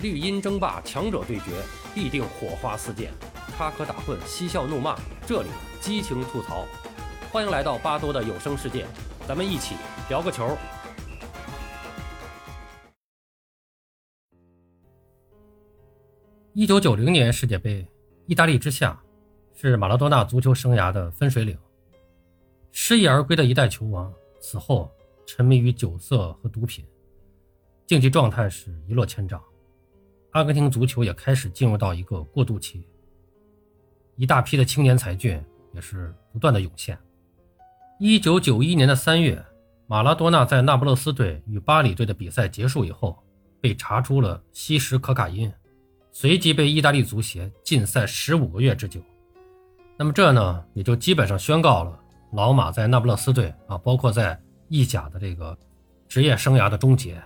绿茵争霸，强者对决，必定火花四溅，插科打诨，嬉笑怒骂，这里激情吐槽。欢迎来到巴多的有声世界，咱们一起聊个球。一九九零年世界杯，意大利之夏是马拉多纳足球生涯的分水岭。失意而归的一代球王，此后沉迷于酒色和毒品，竞技状态是一落千丈。阿根廷足球也开始进入到一个过渡期，一大批的青年才俊也是不断的涌现。一九九一年的三月，马拉多纳在那不勒斯队与巴里队的比赛结束以后，被查出了吸食可卡因，随即被意大利足协禁赛十五个月之久。那么这呢，也就基本上宣告了老马在那不勒斯队啊，包括在意甲的这个职业生涯的终结。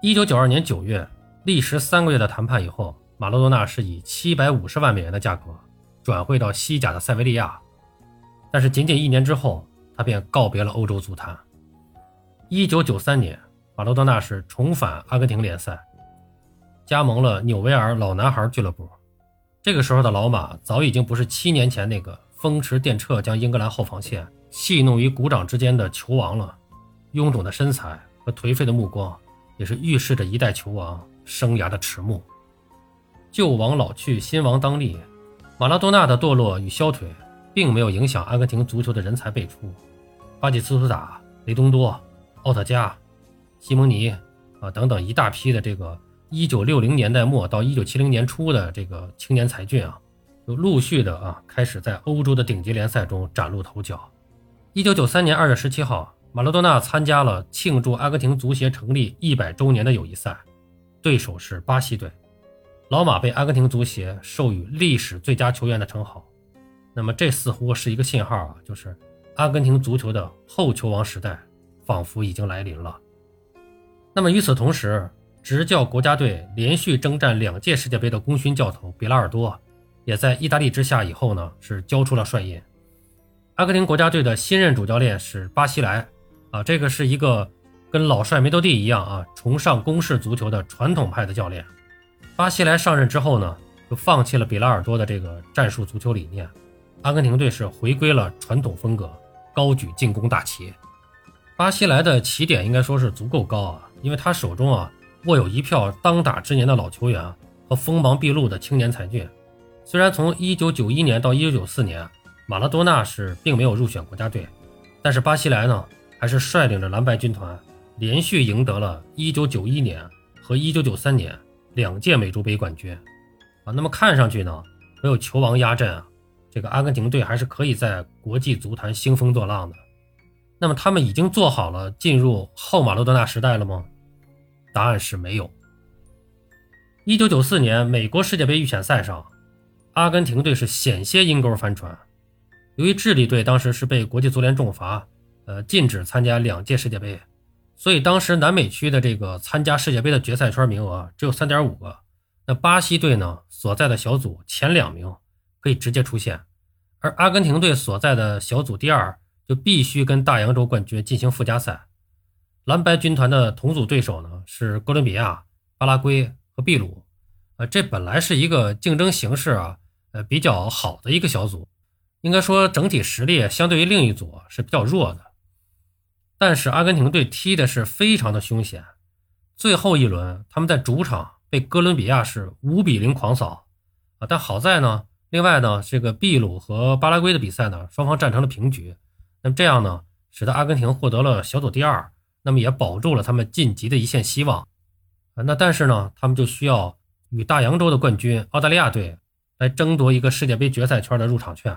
一九九二年九月。历时三个月的谈判以后，马拉多纳是以七百五十万美元的价格转会到西甲的塞维利亚，但是仅仅一年之后，他便告别了欧洲足坛。一九九三年，马拉多纳是重返阿根廷联赛，加盟了纽维尔老男孩俱乐部。这个时候的老马早已经不是七年前那个风驰电掣将英格兰后防线戏弄于股掌之间的球王了，臃肿的身材和颓废的目光，也是预示着一代球王。生涯的迟暮，旧王老去，新王当立。马拉多纳的堕落与消退，并没有影响阿根廷足球的人才辈出。巴蒂斯图塔、雷东多、奥特加、西蒙尼啊等等一大批的这个1960年代末到1970年初的这个青年才俊啊，就陆续的啊开始在欧洲的顶级联赛中崭露头角。1993年2月17号，马拉多纳参加了庆祝阿根廷足协成立一百周年的友谊赛。对手是巴西队，老马被阿根廷足协授予历史最佳球员的称号。那么这似乎是一个信号啊，就是阿根廷足球的后球王时代仿佛已经来临了。那么与此同时，执教国家队连续征战两届世界杯的功勋教头比拉尔多，也在意大利之下以后呢是交出了帅印。阿根廷国家队的新任主教练是巴西莱，啊，这个是一个。跟老帅梅多蒂一样啊，崇尚攻势足球的传统派的教练，巴西莱上任之后呢，就放弃了比拉尔多的这个战术足球理念，阿根廷队是回归了传统风格，高举进攻大旗。巴西莱的起点应该说是足够高啊，因为他手中啊握有一票当打之年的老球员和锋芒毕露的青年才俊。虽然从1991年到1994年，马拉多纳是并没有入选国家队，但是巴西莱呢，还是率领着蓝白军团。连续赢得了1991年和1993年两届美洲杯冠军，啊，那么看上去呢，没有球王压阵啊，这个阿根廷队还是可以在国际足坛兴风作浪的。那么他们已经做好了进入后马洛多纳时代了吗？答案是没有。1994年美国世界杯预选赛上，阿根廷队是险些阴沟翻船，由于智利队当时是被国际足联重罚，呃，禁止参加两届世界杯。所以当时南美区的这个参加世界杯的决赛圈名额只有三点五个，那巴西队呢所在的小组前两名可以直接出线，而阿根廷队所在的小组第二就必须跟大洋洲冠军进行附加赛。蓝白军团的同组对手呢是哥伦比亚、巴拉圭和秘鲁，呃，这本来是一个竞争形势啊，呃比较好的一个小组，应该说整体实力相对于另一组是比较弱的。但是阿根廷队踢的是非常的凶险，最后一轮他们在主场被哥伦比亚是五比零狂扫啊！但好在呢，另外呢，这个秘鲁和巴拉圭的比赛呢，双方战成了平局。那么这样呢，使得阿根廷获得了小组第二，那么也保住了他们晋级的一线希望啊！那但是呢，他们就需要与大洋洲的冠军澳大利亚队来争夺一个世界杯决赛圈的入场券。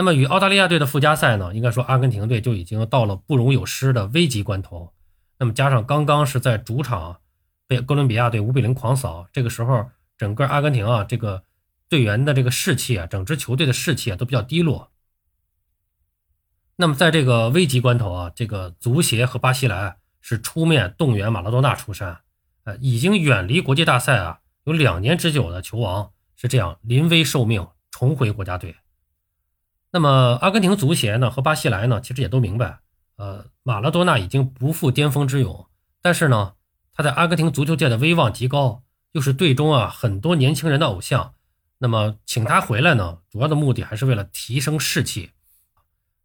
那么与澳大利亚队的附加赛呢，应该说阿根廷队就已经到了不容有失的危急关头。那么加上刚刚是在主场被哥伦比亚队五比零狂扫，这个时候整个阿根廷啊，这个队员的这个士气啊，整支球队的士气啊都比较低落。那么在这个危急关头啊，这个足协和巴西莱是出面动员马拉多纳出山，呃，已经远离国际大赛啊有两年之久的球王是这样临危受命重回国家队。那么，阿根廷足协呢和巴西莱呢，其实也都明白，呃，马拉多纳已经不复巅峰之勇，但是呢，他在阿根廷足球界的威望极高，又是队中啊很多年轻人的偶像。那么请他回来呢，主要的目的还是为了提升士气。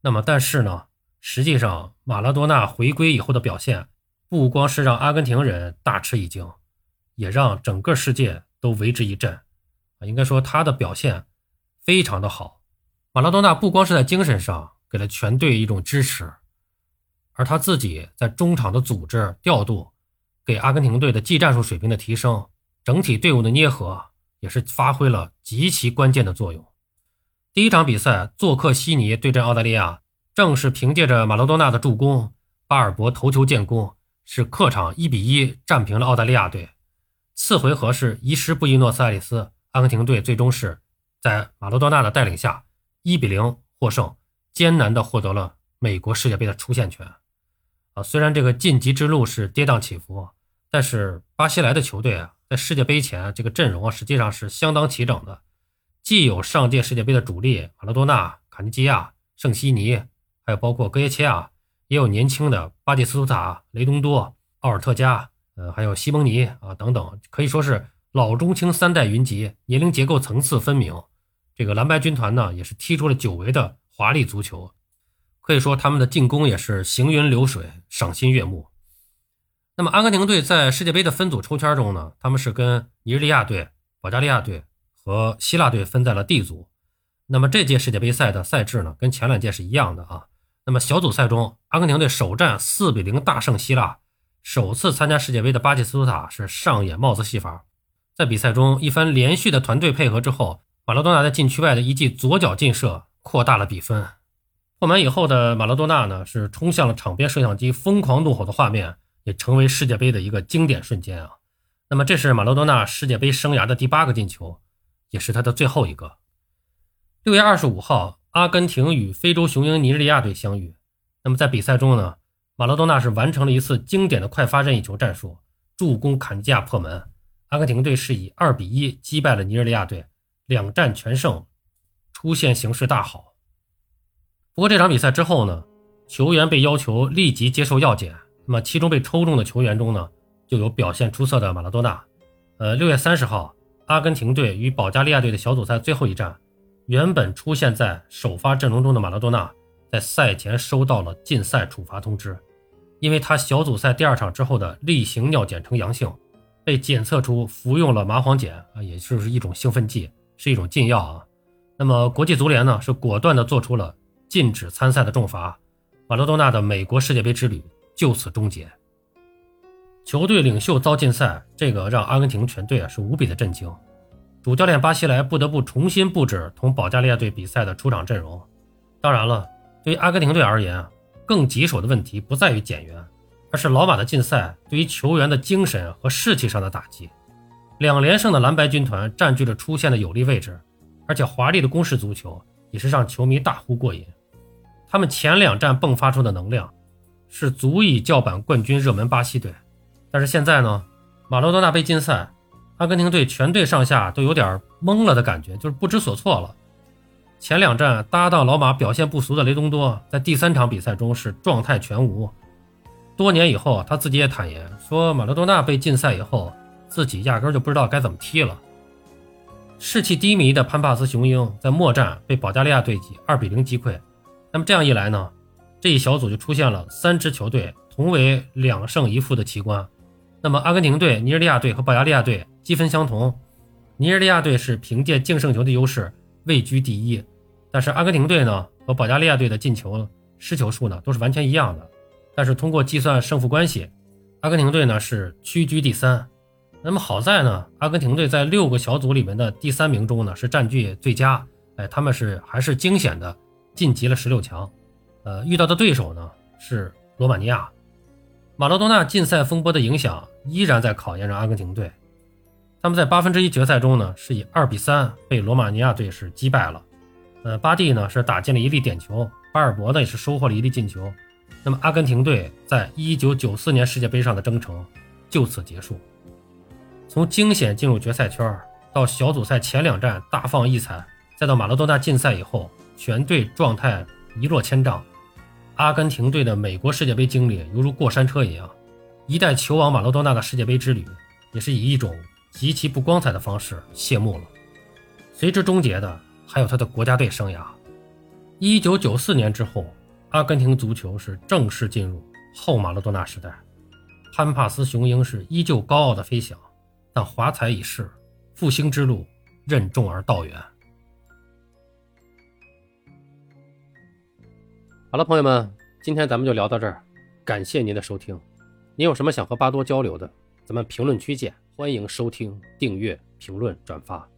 那么但是呢，实际上马拉多纳回归以后的表现，不光是让阿根廷人大吃一惊，也让整个世界都为之一振。啊，应该说他的表现非常的好。马拉多纳不光是在精神上给了全队一种支持，而他自己在中场的组织调度，给阿根廷队的技战术水平的提升，整体队伍的捏合。也是发挥了极其关键的作用。第一场比赛，做客悉尼对阵澳大利亚，正是凭借着马拉多纳的助攻，巴尔博头球建功，是客场一比一战平了澳大利亚队。次回合是遗失布宜诺斯艾利斯，阿根廷队最终是在马拉多纳的带领下一比零获胜，艰难的获得了美国世界杯的出线权。啊，虽然这个晋级之路是跌宕起伏，但是巴西来的球队啊。在世界杯前，这个阵容啊实际上是相当齐整的，既有上届世界杯的主力马拉多纳、卡尼基亚、圣西尼，还有包括戈耶切亚，也有年轻的巴蒂斯图塔、雷东多、奥尔特加，呃，还有西蒙尼啊等等，可以说是老中青三代云集，年龄结构层次分明。这个蓝白军团呢，也是踢出了久违的华丽足球，可以说他们的进攻也是行云流水，赏心悦目。那么，阿根廷队在世界杯的分组抽签中呢，他们是跟尼日利亚队、保加利亚队和希腊队分在了 D 组。那么这届世界杯赛的赛制呢，跟前两届是一样的啊。那么小组赛中，阿根廷队首战四比零大胜希腊，首次参加世界杯的巴蒂斯图塔是上演帽子戏法，在比赛中一番连续的团队配合之后，马拉多纳在禁区外的一记左脚劲射扩大了比分。破门以后的马拉多纳呢，是冲向了场边摄像机，疯狂怒吼的画面。也成为世界杯的一个经典瞬间啊！那么这是马拉多纳世界杯生涯的第八个进球，也是他的最后一个。六月二十五号，阿根廷与非洲雄鹰尼日利亚队相遇。那么在比赛中呢，马拉多纳是完成了一次经典的快发任意球战术，助攻坎迪亚破门。阿根廷队是以二比一击败了尼日利亚队，两战全胜，出线形势大好。不过这场比赛之后呢，球员被要求立即接受药检。那么，其中被抽中的球员中呢，就有表现出色的马拉多纳。呃，六月三十号，阿根廷队与保加利亚队的小组赛最后一战，原本出现在首发阵容中的马拉多纳，在赛前收到了禁赛处罚通知，因为他小组赛第二场之后的例行尿检呈阳性，被检测出服用了麻黄碱啊，也就是一种兴奋剂，是一种禁药啊。那么，国际足联呢，是果断的做出了禁止参赛的重罚，马拉多纳的美国世界杯之旅。就此终结。球队领袖遭禁赛，这个让阿根廷全队啊是无比的震惊。主教练巴西莱不得不重新布置同保加利亚队比赛的出场阵容。当然了，对于阿根廷队而言，更棘手的问题不在于减员，而是老马的禁赛对于球员的精神和士气上的打击。两连胜的蓝白军团占据了出线的有利位置，而且华丽的攻势足球也是让球迷大呼过瘾。他们前两战迸发出的能量。是足以叫板冠军热门巴西队，但是现在呢，马洛多纳被禁赛，阿根廷队全队上下都有点懵了的感觉，就是不知所措了。前两站搭档老马表现不俗的雷东多，在第三场比赛中是状态全无。多年以后，他自己也坦言说，马洛多纳被禁赛以后，自己压根就不知道该怎么踢了。士气低迷的潘帕斯雄鹰在末战被保加利亚队以二比零击溃，那么这样一来呢？这一小组就出现了三支球队同为两胜一负的奇观。那么，阿根廷队、尼日利亚队和保加利亚队积分相同，尼日利亚队是凭借净胜球的优势位居第一，但是阿根廷队呢和保加利亚队的进球失球数呢都是完全一样的。但是通过计算胜负关系，阿根廷队呢是屈居第三。那么好在呢，阿根廷队在六个小组里面的第三名中呢是占据最佳，哎，他们是还是惊险的晋级了十六强。呃，遇到的对手呢是罗马尼亚，马拉多纳禁赛风波的影响依然在考验着阿根廷队。他们在八分之一决赛中呢是以二比三被罗马尼亚队是击败了。呃，巴蒂呢是打进了一粒点球，巴尔博呢也是收获了一粒进球。那么阿根廷队在一九九四年世界杯上的征程就此结束。从惊险进入决赛圈到小组赛前两战大放异彩，再到马拉多纳禁赛以后，全队状态一落千丈。阿根廷队的美国世界杯经历犹如过山车一样，一代球王马拉多纳的世界杯之旅也是以一种极其不光彩的方式谢幕了。随之终结的还有他的国家队生涯。一九九四年之后，阿根廷足球是正式进入后马拉多纳时代。潘帕斯雄鹰是依旧高傲的飞翔，但华彩已逝，复兴之路任重而道远。好了，朋友们，今天咱们就聊到这儿，感谢您的收听。您有什么想和巴多交流的，咱们评论区见。欢迎收听、订阅、评论、转发。